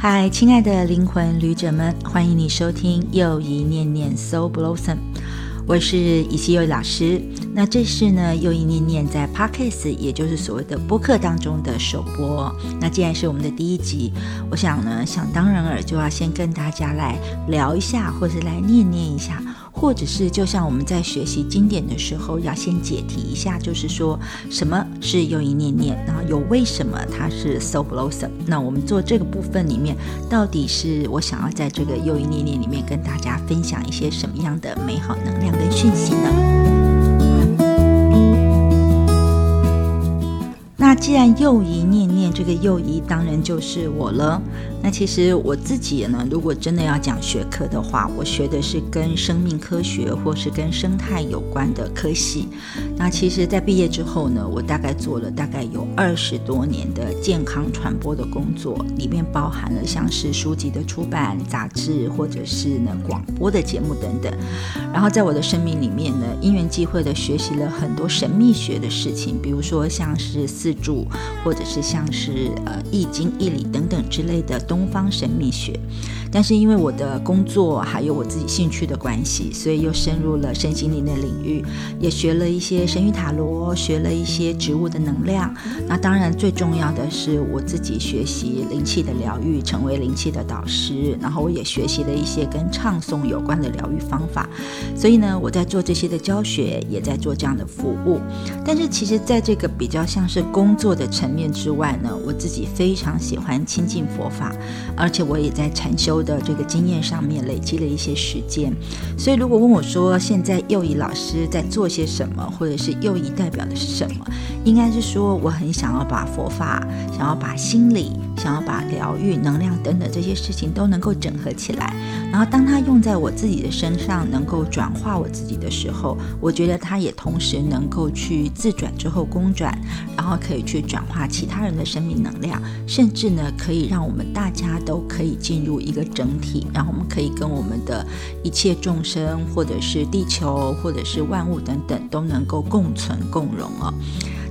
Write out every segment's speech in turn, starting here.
嗨，亲爱的灵魂旅者们，欢迎你收听又一念念 Soul Blossom，我是以西柚老师。那这是呢又一念念在 Podcast，也就是所谓的播客当中的首播。那既然是我们的第一集，我想呢想当然尔就要先跟大家来聊一下，或是来念念一下。或者是就像我们在学习经典的时候，要先解题一下，就是说什么是又一念念，然后有为什么它是 so blossom。那我们做这个部分里面，到底是我想要在这个又一念念里面跟大家分享一些什么样的美好能量跟讯息呢？那既然又一念念，这个又一当然就是我了。那其实我自己呢，如果真的要讲学科的话，我学的是跟生命科学或是跟生态有关的科系。那其实，在毕业之后呢，我大概做了大概有二十多年的健康传播的工作，里面包含了像是书籍的出版、杂志或者是呢广播的节目等等。然后在我的生命里面呢，因缘际会的学习了很多神秘学的事情，比如说像是四柱，或者是像是呃易经、易理等等之类的。东东方神秘学，但是因为我的工作还有我自己兴趣的关系，所以又深入了身心灵的领域，也学了一些神谕塔罗，学了一些植物的能量。那当然最重要的是我自己学习灵气的疗愈，成为灵气的导师。然后我也学习了一些跟唱诵有关的疗愈方法。所以呢，我在做这些的教学，也在做这样的服务。但是其实，在这个比较像是工作的层面之外呢，我自己非常喜欢亲近佛法。而且我也在禅修的这个经验上面累积了一些时间，所以如果问我说现在右仪老师在做些什么，或者是右仪代表的是什么，应该是说我很想要把佛法、想要把心理、想要把疗愈、能量等等这些事情都能够整合起来，然后当它用在我自己的身上，能够转化我自己的时候，我觉得它也同时能够去自转之后公转，然后可以去转化其他人的生命能量，甚至呢可以让我们大。家都可以进入一个整体，然后我们可以跟我们的一切众生，或者是地球，或者是万物等等，都能够共存共荣哦。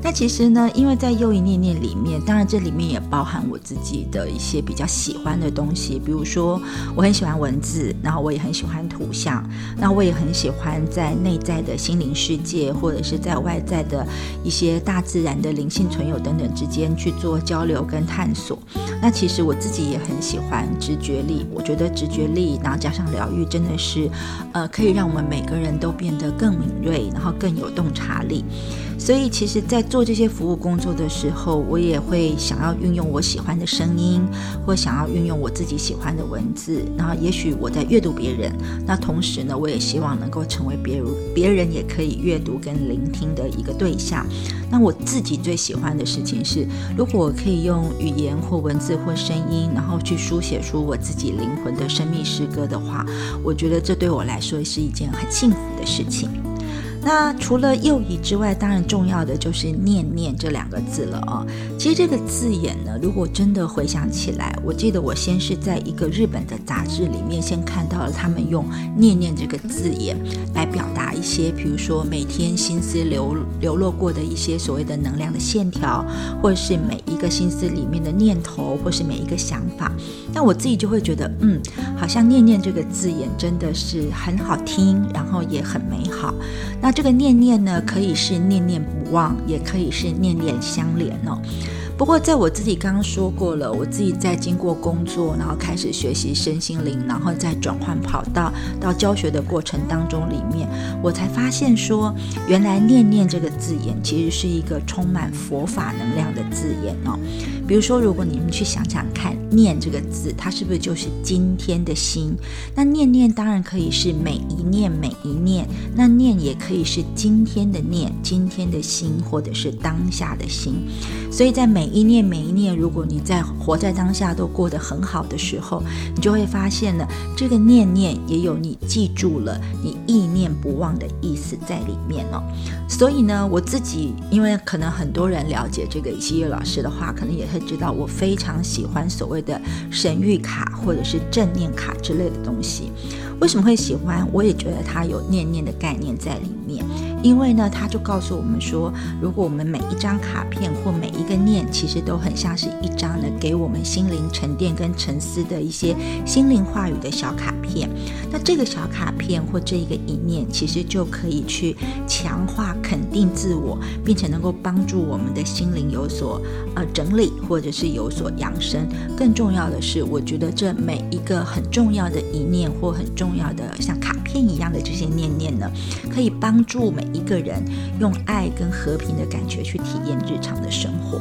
那其实呢，因为在又一念念里面，当然这里面也包含我自己的一些比较喜欢的东西，比如说我很喜欢文字，然后我也很喜欢图像，那我也很喜欢在内在的心灵世界，或者是在外在的一些大自然的灵性存有等等之间去做交流跟探索。那其实我自己也很喜欢直觉力，我觉得直觉力，然后加上疗愈，真的是呃可以让我们每个人都变得更敏锐，然后更有洞察力。所以，其实，在做这些服务工作的时候，我也会想要运用我喜欢的声音，或想要运用我自己喜欢的文字。然后，也许我在阅读别人，那同时呢，我也希望能够成为别人别人也可以阅读跟聆听的一个对象。那我自己最喜欢的事情是，如果我可以用语言或文字或声音，然后去书写出我自己灵魂的生命诗歌的话，我觉得这对我来说是一件很幸福的事情。那除了右移之外，当然重要的就是念念这两个字了啊。其实这个字眼呢，如果真的回想起来，我记得我先是在一个日本的杂志里面先看到了他们用念念这个字眼来表达一些，比如说每天心思流流落过的一些所谓的能量的线条，或者是每一个心思里面的念头，或是每一个想法。那我自己就会觉得，嗯，好像念念这个字眼真的是很好听，然后也很美好。那这个念念呢，可以是念念不忘，也可以是念念相连哦。不过，在我自己刚刚说过了，我自己在经过工作，然后开始学习身心灵，然后再转换跑道到教学的过程当中里面，我才发现说，原来“念念”这个字眼其实是一个充满佛法能量的字眼哦。比如说，如果你们去想想看，“念”这个字，它是不是就是今天的心？那“念念”当然可以是每一念每一念，那“念”也可以是今天的念，今天的心，或者是当下的心。所以在每一念每一念，如果你在活在当下都过得很好的时候，你就会发现呢，这个念念也有你记住了，你意念不忘的意思在里面哦。所以呢，我自己因为可能很多人了解这个西月老师的话，可能也会知道我非常喜欢所谓的神谕卡或者是正念卡之类的东西。为什么会喜欢？我也觉得它有念念的概念在里面。因为呢，他就告诉我们说，如果我们每一张卡片或每一个念，其实都很像是一张呢，给我们心灵沉淀跟沉思的一些心灵话语的小卡片。那这个小卡片或这一个一念，其实就可以去强化、肯定自我，并且能够帮助我们的心灵有所呃整理，或者是有所扬升。更重要的是，我觉得这每一个很重要的一念或很重要的像卡片一样的这些念念呢，可以帮助每一个人用爱跟和平的感觉去体验日常的生活。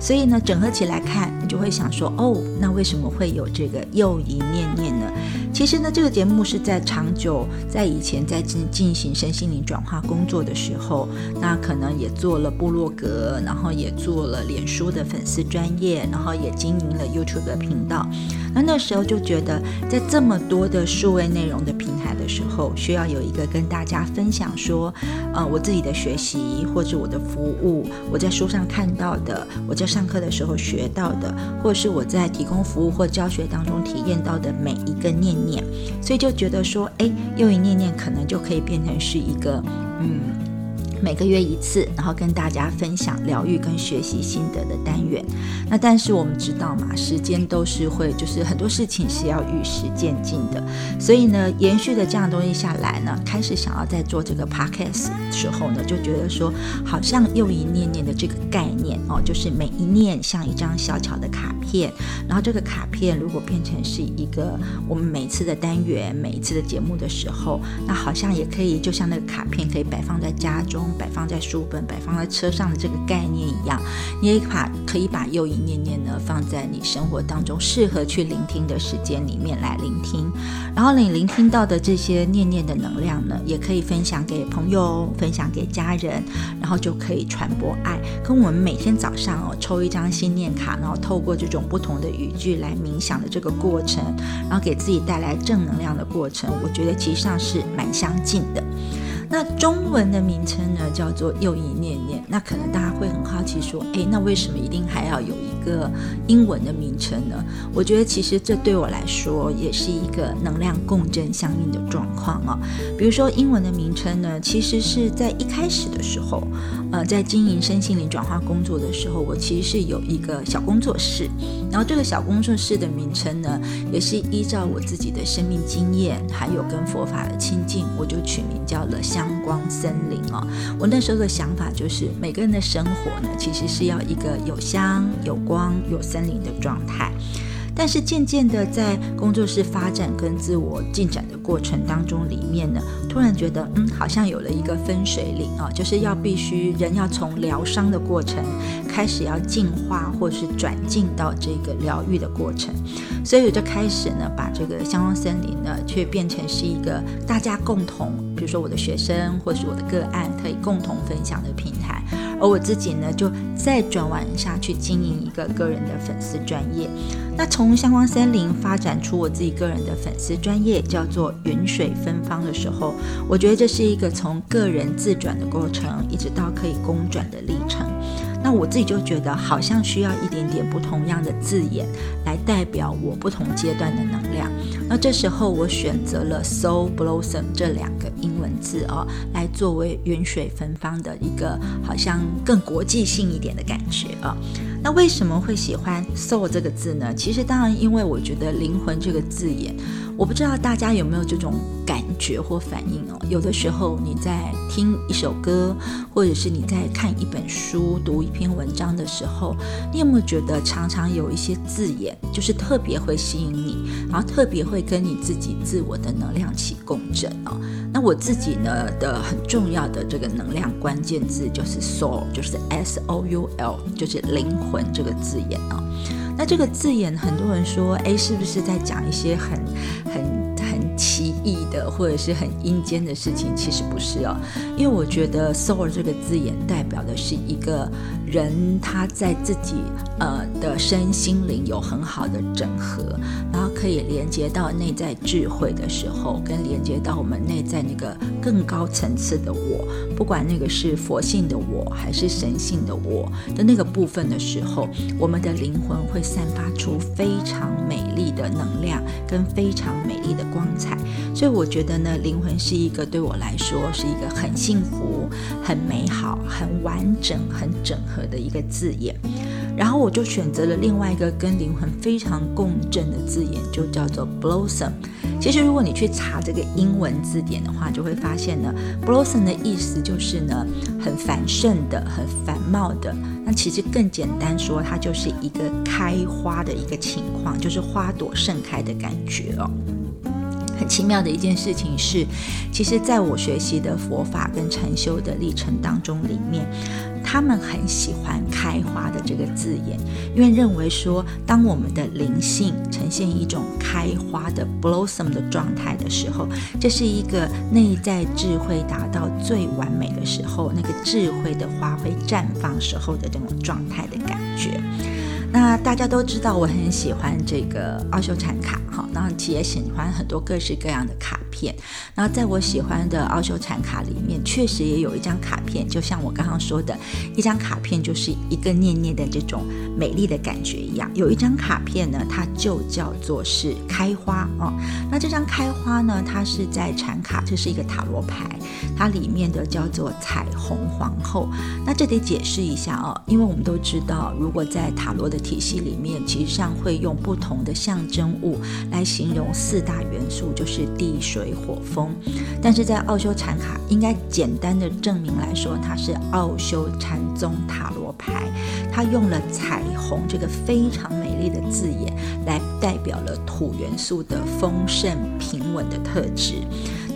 所以呢，整合起来看，你就会想说，哦，那为什么会有这个又一念念呢？其实呢，这个节目是在长久在以前在进进行身心灵转化工作的时候，那可能也做了部落格，然后也做了脸书的粉丝专业，然后也经营了 YouTube 的频道。那那时候就觉得，在这么多的数位内容的平台的时候，需要有一个跟大家分享说，呃，我自己的学习或者我的服务，我在书上看到的，我在上课的时候学到的，或者是我在提供服务或教学当中体验到的每一个念念，所以就觉得说，哎，又一念念可能就可以变成是一个，嗯。每个月一次，然后跟大家分享疗愈跟学习心得的单元。那但是我们知道嘛，时间都是会，就是很多事情是要与时渐进的。所以呢，延续的这样东西下来呢，开始想要在做这个 podcast 的时候呢，就觉得说，好像又一念念的这个概念哦，就是每一念像一张小巧的卡片，然后这个卡片如果变成是一个我们每次的单元、每一次的节目的时候，那好像也可以，就像那个卡片可以摆放在家中。摆放在书本、摆放在车上的这个概念一样，你也把可以把又一念念呢放在你生活当中适合去聆听的时间里面来聆听，然后你聆听到的这些念念的能量呢，也可以分享给朋友、分享给家人，然后就可以传播爱。跟我们每天早上哦抽一张心念卡，然后透过这种不同的语句来冥想的这个过程，然后给自己带来正能量的过程，我觉得其实上是蛮相近的。那中文的名称呢，叫做又一念念。那可能大家会很好奇说，诶，那为什么一定还要有一个英文的名称呢？我觉得其实这对我来说也是一个能量共振相应的状况啊。比如说英文的名称呢，其实是在一开始的时候，呃，在经营身心灵转化工作的时候，我其实是有一个小工作室。然后这个小工作室的名称呢，也是依照我自己的生命经验，还有跟佛法的亲近，我就取名叫了香光森林哦。我那时候的想法就是，每个人的生活呢，其实是要一个有香、有光、有森林的状态。但是渐渐的，在工作室发展跟自我进展的过程当中，里面呢，突然觉得，嗯，好像有了一个分水岭啊，就是要必须人要从疗伤的过程开始要进化，或是转进到这个疗愈的过程，所以我就开始呢，把这个香光森林呢，却变成是一个大家共同，比如说我的学生或是我的个案可以共同分享的平台。而我自己呢，就再转弯下去经营一个个人的粉丝专业。那从相光森林发展出我自己个人的粉丝专业，叫做云水芬芳的时候，我觉得这是一个从个人自转的过程，一直到可以公转的历程。那我自己就觉得好像需要一点点不同样的字眼来代表我不同阶段的能量。那这时候我选择了 Soul Blossom 这两个英文字哦，来作为云水芬芳的一个好像更国际性一点的感觉啊。那为什么会喜欢 Soul 这个字呢？其实当然因为我觉得灵魂这个字眼。我不知道大家有没有这种感觉或反应哦？有的时候你在听一首歌，或者是你在看一本书、读一篇文章的时候，你有没有觉得常常有一些字眼，就是特别会吸引你，然后特别会跟你自己自我的能量起共振哦？那我自己呢的很重要的这个能量关键字就是 soul，就是 S O U L，就是灵魂这个字眼啊。那这个字眼，很多人说，哎，是不是在讲一些很、很、很奇异的，或者是很阴间的事情？其实不是哦，因为我觉得 “soul” 这个字眼代表的是一个人他在自己呃的身心灵有很好的整合，然后可以连接到内在智慧的时候，跟连接到我们内在那个更高层次的我，不管那个是佛性的我还是神性的我的那个部分的时候，我们的灵魂会散发出非常美丽的能量跟非常美丽的光彩。所以我觉得呢，灵魂是一个对我来说是一个很幸福、很美好、很完整、很整合的一个字眼。然后我就选择了另外一个跟灵魂非常共振的字眼，就叫做 blossom。其实如果你去查这个英文字典的话，就会发现呢，blossom 的意思就是呢，很繁盛的、很繁茂的。那其实更简单说，它就是一个开花的一个情况，就是花朵盛开的感觉哦。很奇妙的一件事情是，其实在我学习的佛法跟禅修的历程当中，里面他们很喜欢“开花”的这个字眼，因为认为说，当我们的灵性呈现一种开花的 blossom 的状态的时候，这是一个内在智慧达到最完美的时候，那个智慧的花会绽放时候的这种状态的感觉。那大家都知道，我很喜欢这个奥修禅卡，哈，那其实也喜欢很多各式各样的卡片。然后在我喜欢的奥修禅卡里面，确实也有一张卡片，就像我刚刚说的，一张卡片就是一个念念的这种美丽的感觉一样。有一张卡片呢，它就叫做是开花哦。那这张开花呢，它是在禅卡，这是一个塔罗牌，它里面的叫做彩虹皇后。那这得解释一下哦，因为我们都知道，如果在塔罗的体系里面，其实上会用不同的象征物来形容四大元素，就是地、水、火、风。但是在奥修禅卡，应该简单的证明来说，它是奥修禅宗塔罗牌，它用了彩虹这个非常美丽的字眼，来代表了土元素的丰盛、平稳的特质。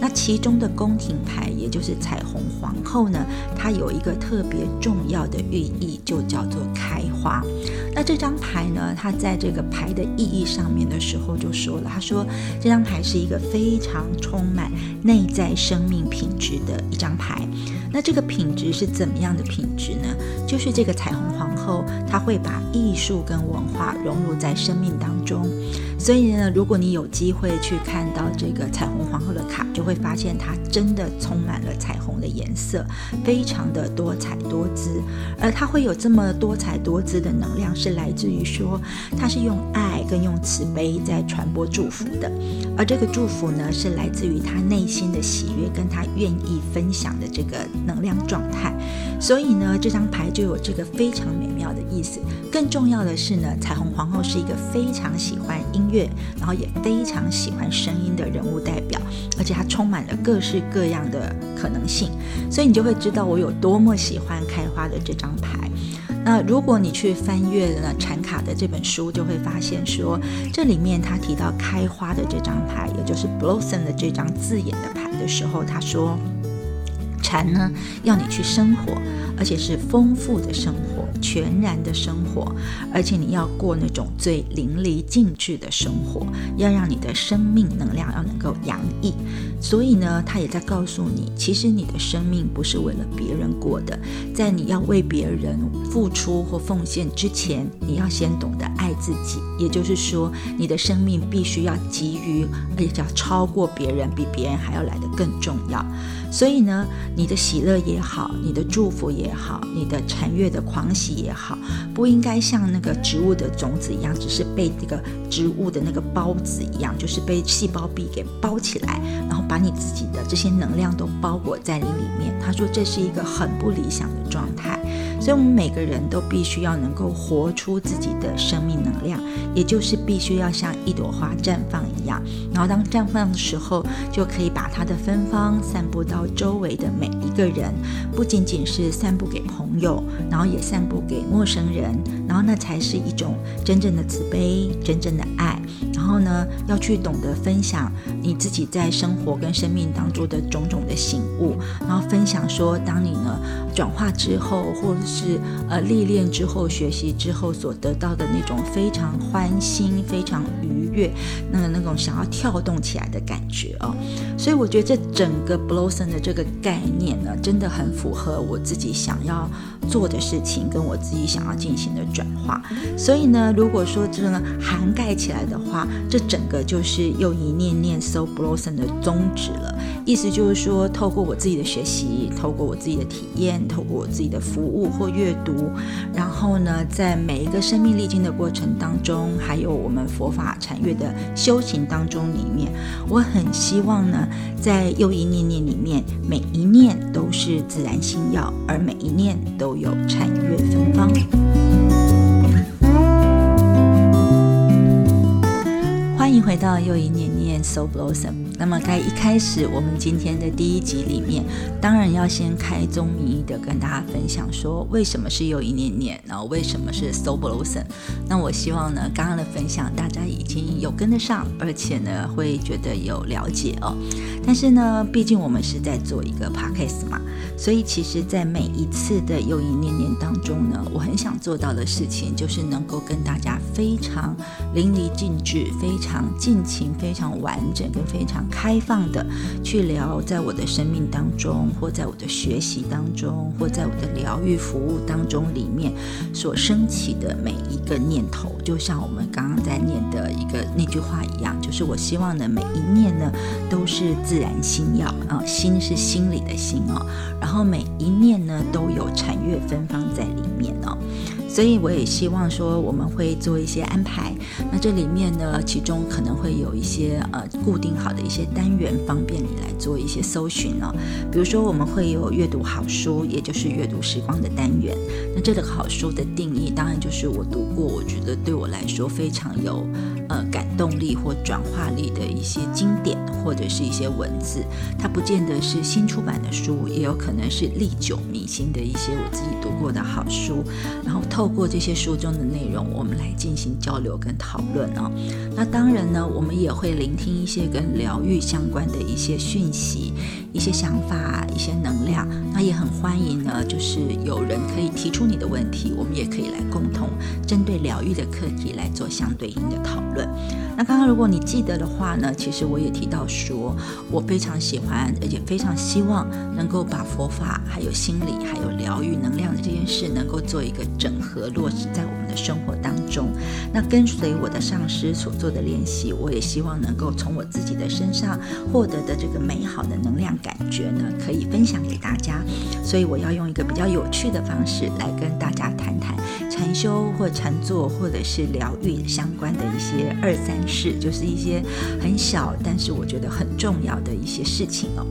那其中的宫廷牌，也就是彩虹皇后呢，它有一个特别重要的寓意，就叫做开花。那这张牌呢，它在这个牌的意义上面的时候就说了，他说这张牌是一个非常充满内在生命品质的一张牌。那这个品质是怎么样的品质呢？就是这个彩虹后，他会把艺术跟文化融入在生命当中。所以呢，如果你有机会去看到这个彩虹皇后的卡，就会发现它真的充满了彩虹的颜色，非常的多彩多姿。而它会有这么多彩多姿的能量，是来自于说它是用爱跟用慈悲在传播祝福的。而这个祝福呢，是来自于他内心的喜悦，跟他愿意分享的这个能量状态。所以呢，这张牌就有这个非常美妙的意思。更重要的是呢，彩虹皇后是一个非常喜欢音乐，然后也非常喜欢声音的人物代表，而且它充满了各式各样的可能性。所以你就会知道我有多么喜欢开花的这张牌。那如果你去翻阅了禅卡的这本书，就会发现说，这里面他提到开花的这张牌，也就是 blossom 的这张字眼的牌的时候，他说，禅呢要你去生活，而且是丰富的生活。全然的生活，而且你要过那种最淋漓尽致的生活，要让你的生命能量要能够洋溢。所以呢，他也在告诉你，其实你的生命不是为了别人过的，在你要为别人付出或奉献之前，你要先懂得爱自己。也就是说，你的生命必须要给予，而且要超过别人，比别人还要来得更重要。所以呢，你的喜乐也好，你的祝福也也好，你的禅悦的狂喜也好，不应该像那个植物的种子一样，只是被这个植物的那个孢子一样，就是被细胞壁给包起来，然后把你自己的这些能量都包裹在你里面。他说这是一个很不理想的状态。所以，我们每个人都必须要能够活出自己的生命能量，也就是必须要像一朵花绽放一样。然后，当绽放的时候，就可以把它的芬芳散布到周围的每一个人，不仅仅是散散布给朋友，然后也散布给陌生人。然后，那才是一种真正的慈悲，真正的爱。然后呢，要去懂得分享你自己在生活跟生命当中的种种的醒悟，然后分享说，当你呢转化之后，或者是呃历练之后、学习之后所得到的那种非常欢欣、非常愉悦，那个那种想要跳动起来的感觉哦。所以我觉得这整个 blossom 的这个概念呢，真的很符合我自己想要做的事情，跟我自己想要进行的转化。所以呢，如果说这个涵盖起来的话，这整个就是又一念念 So Blossom 的宗旨了。意思就是说，透过我自己的学习，透过我自己的体验，透过我自己的服务或阅读，然后呢，在每一个生命历经的过程当中，还有我们佛法禅悦的修行当中里面，我很希望呢，在又一念念里面，每一念都是自然心药，而每一念都有禅悦芬芳。欢迎回到又一年念 So Blossom。那么在一开始，我们今天的第一集里面，当然要先开宗明义的跟大家分享说，为什么是又一念念，然后为什么是 So Blossom。那我希望呢，刚刚的分享大家已经有跟得上，而且呢会觉得有了解哦。但是呢，毕竟我们是在做一个 podcast 嘛，所以其实，在每一次的又一念念当中呢，我很想做到的事情，就是能够跟大家非常淋漓尽致、非常尽情、非常完整跟非常。开放的去聊，在我的生命当中，或在我的学习当中，或在我的疗愈服务当中里面所升起的每一个念头，就像我们刚刚在念的一个那句话一样，就是我希望呢，每一念呢都是自然心药啊，心是心里的心哦，然后每一念呢都有禅悦芬芳在里面哦。所以我也希望说，我们会做一些安排。那这里面呢，其中可能会有一些呃固定好的一些单元，方便你来做一些搜寻哦。比如说，我们会有阅读好书，也就是阅读时光的单元。那这个好书的定义，当然就是我读过，我觉得对我来说非常有呃感动力或转化力的一些经典，或者是一些文字。它不见得是新出版的书，也有可能是历久弥新的一些我自己读过的好书，然后透。过这些书中的内容，我们来进行交流跟讨论哦。那当然呢，我们也会聆听一些跟疗愈相关的一些讯息、一些想法、一些能量。那也很欢迎呢，就是有人可以提出你的问题，我们也可以来共同针对疗愈的课题来做相对应的讨论。那刚刚如果你记得的话呢，其实我也提到说，我非常喜欢，而且非常希望能够把佛法、还有心理、还有疗愈能量的这件事，能够做一个整合。落实在我们生活当中。那跟随我的上师所做的练习，我也希望能够从我自己的身上获得的这个美好的能量感觉呢，可以分享给大家。所以我要用一个比较有趣的方式来跟大家谈谈禅修或禅坐或者是疗愈相关的一些二三事，就是一些很小但是我觉得很重要的一些事情哦。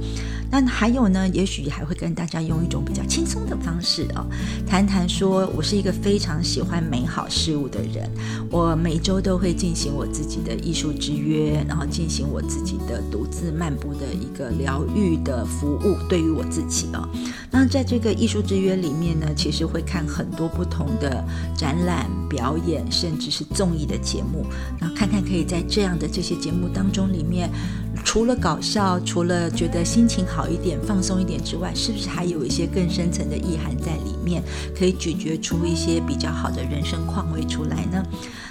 那还有呢，也许还会跟大家用一种比较轻松的方式哦，谈谈说我是一个非常喜欢美好事物的人，我每周都会进行我自己的艺术之约，然后进行我自己的独自漫步的一个疗愈的服务，对于我自己哦。那在这个艺术之约里面呢，其实会看很多不同的展览、表演，甚至是综艺的节目，那看看可以在这样的这些节目当中里面。除了搞笑，除了觉得心情好一点、放松一点之外，是不是还有一些更深层的意涵在里面，可以咀嚼出一些比较好的人生况味出来呢？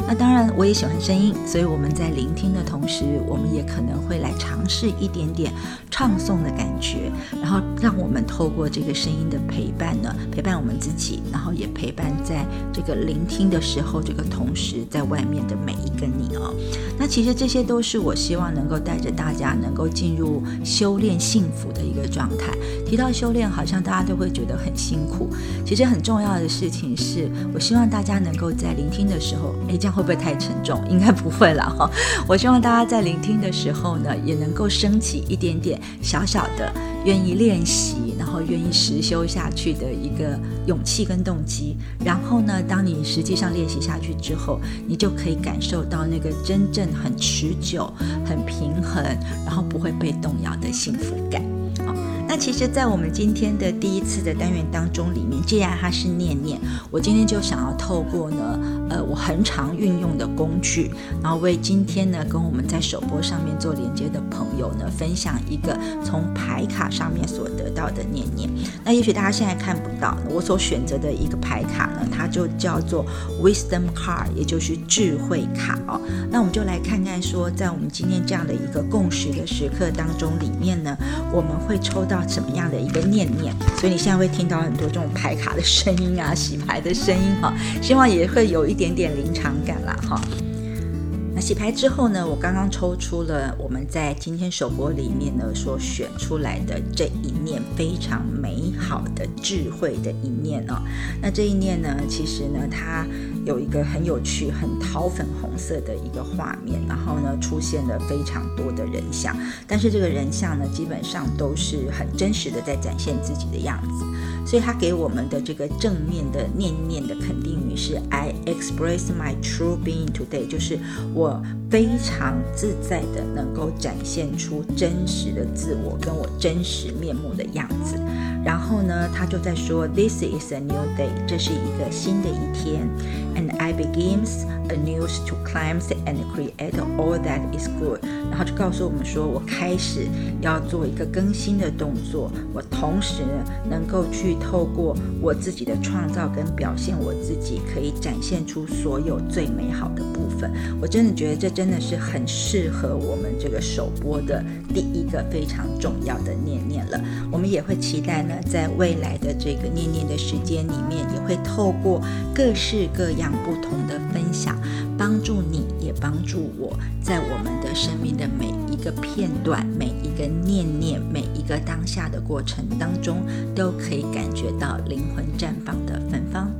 那当然，我也喜欢声音，所以我们在聆听的同时，我们也可能会来尝试一点点唱诵的感觉，然后让我们透过这个声音的陪伴呢，陪伴我们自己，然后也陪伴在这个聆听的时候，这个同时在外面的每一个你哦。那其实这些都是我希望能够带着大家家能够进入修炼幸福的一个状态。提到修炼，好像大家都会觉得很辛苦，其实很重要的事情是我希望大家能够在聆听的时候，哎，这样。会不会太沉重？应该不会了哈。我希望大家在聆听的时候呢，也能够升起一点点小小的愿意练习，后愿意实修下去的一个勇气跟动机。然后呢，当你实际上练习下去之后，你就可以感受到那个真正很持久、很平衡，然后不会被动摇的幸福感。那其实，在我们今天的第一次的单元当中里面，既然它是念念，我今天就想要透过呢。呃我很常运用的工具，然后为今天呢跟我们在首播上面做连接的朋友呢分享一个从牌卡上面所得到的念念。那也许大家现在看不到，我所选择的一个牌卡呢，它就叫做 Wisdom Card，也就是智慧卡哦。那我们就来看看说，在我们今天这样的一个共识的时刻当中里面呢，我们会抽到什么样的一个念念？所以你现在会听到很多这种牌卡的声音啊，洗牌的声音哈，希望也会有一点点点临场感啦哈。洗牌之后呢，我刚刚抽出了我们在今天首播里面呢所选出来的这一念非常美好的智慧的一念哦。那这一念呢，其实呢，它有一个很有趣、很桃粉红色的一个画面，然后呢，出现了非常多的人像，但是这个人像呢，基本上都是很真实的在展现自己的样子。所以他给我们的这个正面的念念的肯定语是 I express my true being today，就是我非常自在的能够展现出真实的自我跟我真实面目的样子。然后呢，他就在说 This is a new day，这是一个新的一天，and I begins anew to climb and create all that is good。然后就告诉我们说，我开始要做一个更新的动作，我同时能够去透过我自己的创造跟表现我自己，可以展现出所有最美好的部分。我真的觉得这真的是很适合我们这个首播的第一个非常重要的念念了。我们也会期待呢。在未来的这个念念的时间里面，也会透过各式各样不同的分享，帮助你，也帮助我，在我们的生命的每一个片段、每一个念念、每一个当下的过程当中，都可以感觉到灵魂绽放的芬芳。